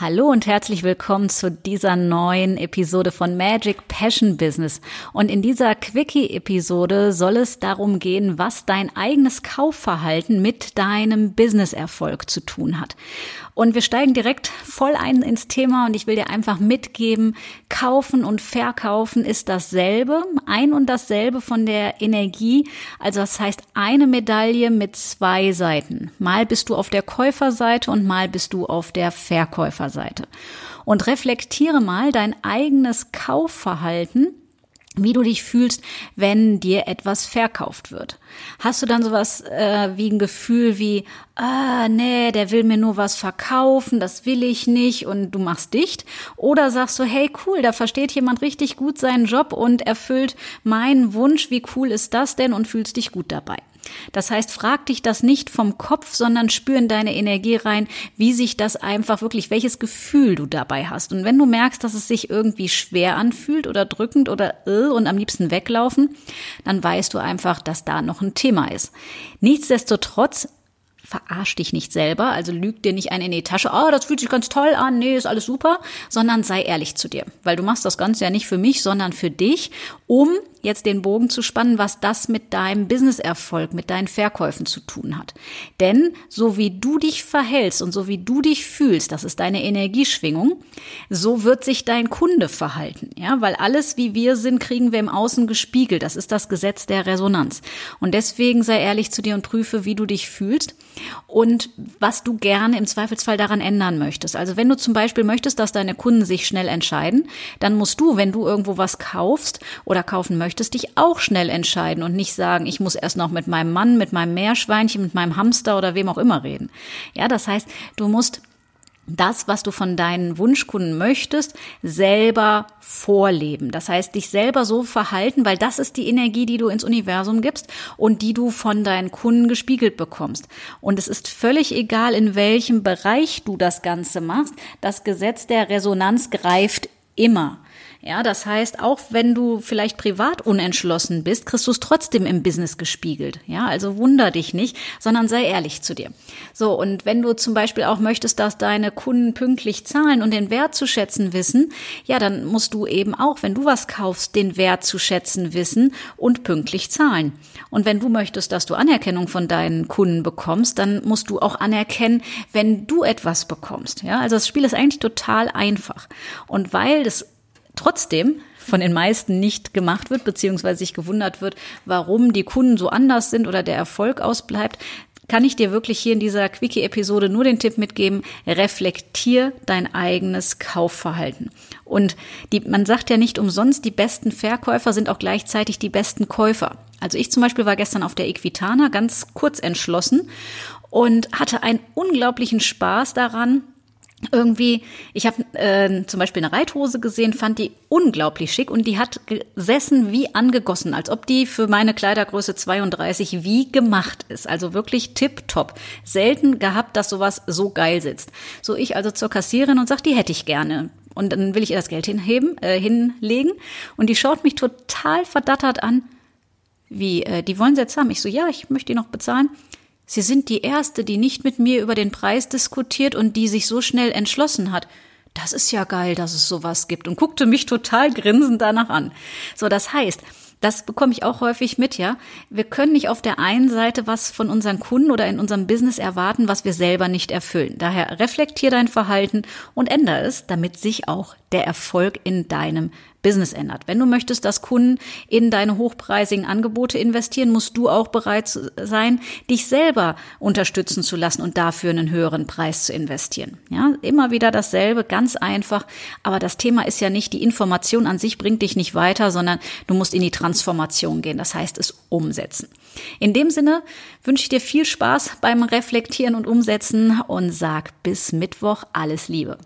Hallo und herzlich willkommen zu dieser neuen Episode von Magic Passion Business. Und in dieser Quickie-Episode soll es darum gehen, was dein eigenes Kaufverhalten mit deinem Business-Erfolg zu tun hat. Und wir steigen direkt voll ein ins Thema und ich will dir einfach mitgeben, kaufen und verkaufen ist dasselbe, ein und dasselbe von der Energie. Also das heißt eine Medaille mit zwei Seiten. Mal bist du auf der Käuferseite und mal bist du auf der Verkäuferseite. Und reflektiere mal dein eigenes Kaufverhalten wie du dich fühlst, wenn dir etwas verkauft wird. Hast du dann sowas äh, wie ein Gefühl wie, ah, nee, der will mir nur was verkaufen, das will ich nicht und du machst dicht? Oder sagst du, hey, cool, da versteht jemand richtig gut seinen Job und erfüllt meinen Wunsch, wie cool ist das denn und fühlst dich gut dabei? Das heißt, frag dich das nicht vom Kopf, sondern spür in deine Energie rein, wie sich das einfach wirklich, welches Gefühl du dabei hast. Und wenn du merkst, dass es sich irgendwie schwer anfühlt oder drückend oder äh, und am liebsten weglaufen, dann weißt du einfach, dass da noch ein Thema ist. Nichtsdestotrotz verarsch dich nicht selber, also lüg dir nicht ein in die Tasche, oh, das fühlt sich ganz toll an, nee, ist alles super, sondern sei ehrlich zu dir, weil du machst das Ganze ja nicht für mich, sondern für dich, um jetzt den Bogen zu spannen, was das mit deinem Businesserfolg, mit deinen Verkäufen zu tun hat. Denn so wie du dich verhältst und so wie du dich fühlst, das ist deine Energieschwingung, so wird sich dein Kunde verhalten, ja, weil alles wie wir sind, kriegen wir im Außen gespiegelt. Das ist das Gesetz der Resonanz. Und deswegen sei ehrlich zu dir und prüfe, wie du dich fühlst und was du gerne im Zweifelsfall daran ändern möchtest. Also wenn du zum Beispiel möchtest, dass deine Kunden sich schnell entscheiden, dann musst du, wenn du irgendwo was kaufst oder kaufen möchtest, dich auch schnell entscheiden und nicht sagen, ich muss erst noch mit meinem Mann, mit meinem Meerschweinchen, mit meinem Hamster oder wem auch immer reden. Ja, das heißt, du musst das, was du von deinen Wunschkunden möchtest, selber vorleben. Das heißt, dich selber so verhalten, weil das ist die Energie, die du ins Universum gibst und die du von deinen Kunden gespiegelt bekommst. Und es ist völlig egal, in welchem Bereich du das Ganze machst. Das Gesetz der Resonanz greift immer. Ja, das heißt, auch wenn du vielleicht privat unentschlossen bist, kriegst du es trotzdem im Business gespiegelt. Ja, also wunder dich nicht, sondern sei ehrlich zu dir. So, und wenn du zum Beispiel auch möchtest, dass deine Kunden pünktlich zahlen und den Wert zu schätzen wissen, ja, dann musst du eben auch, wenn du was kaufst, den Wert zu schätzen wissen und pünktlich zahlen. Und wenn du möchtest, dass du Anerkennung von deinen Kunden bekommst, dann musst du auch anerkennen, wenn du etwas bekommst. Ja, also das Spiel ist eigentlich total einfach. Und weil das trotzdem von den meisten nicht gemacht wird, beziehungsweise sich gewundert wird, warum die Kunden so anders sind oder der Erfolg ausbleibt, kann ich dir wirklich hier in dieser Quickie-Episode nur den Tipp mitgeben, reflektier dein eigenes Kaufverhalten. Und die, man sagt ja nicht umsonst, die besten Verkäufer sind auch gleichzeitig die besten Käufer. Also ich zum Beispiel war gestern auf der Equitana ganz kurz entschlossen und hatte einen unglaublichen Spaß daran, irgendwie, ich habe äh, zum Beispiel eine Reithose gesehen, fand die unglaublich schick und die hat gesessen wie angegossen, als ob die für meine Kleidergröße 32 wie gemacht ist. Also wirklich tipptopp. Selten gehabt, dass sowas so geil sitzt. So ich also zur Kassierin und sag, die hätte ich gerne. Und dann will ich ihr das Geld hinheben, äh, hinlegen und die schaut mich total verdattert an. Wie, äh, die wollen sie jetzt haben? Ich so, ja, ich möchte die noch bezahlen. Sie sind die Erste, die nicht mit mir über den Preis diskutiert und die sich so schnell entschlossen hat. Das ist ja geil, dass es sowas gibt und guckte mich total grinsend danach an. So, das heißt, das bekomme ich auch häufig mit, ja. Wir können nicht auf der einen Seite was von unseren Kunden oder in unserem Business erwarten, was wir selber nicht erfüllen. Daher reflektier dein Verhalten und ändere es, damit sich auch der Erfolg in deinem Business ändert. Wenn du möchtest, dass Kunden in deine hochpreisigen Angebote investieren, musst du auch bereit sein, dich selber unterstützen zu lassen und dafür einen höheren Preis zu investieren. Ja, immer wieder dasselbe, ganz einfach. Aber das Thema ist ja nicht, die Information an sich bringt dich nicht weiter, sondern du musst in die Transformation gehen. Das heißt, es umsetzen. In dem Sinne wünsche ich dir viel Spaß beim Reflektieren und Umsetzen und sag bis Mittwoch alles Liebe.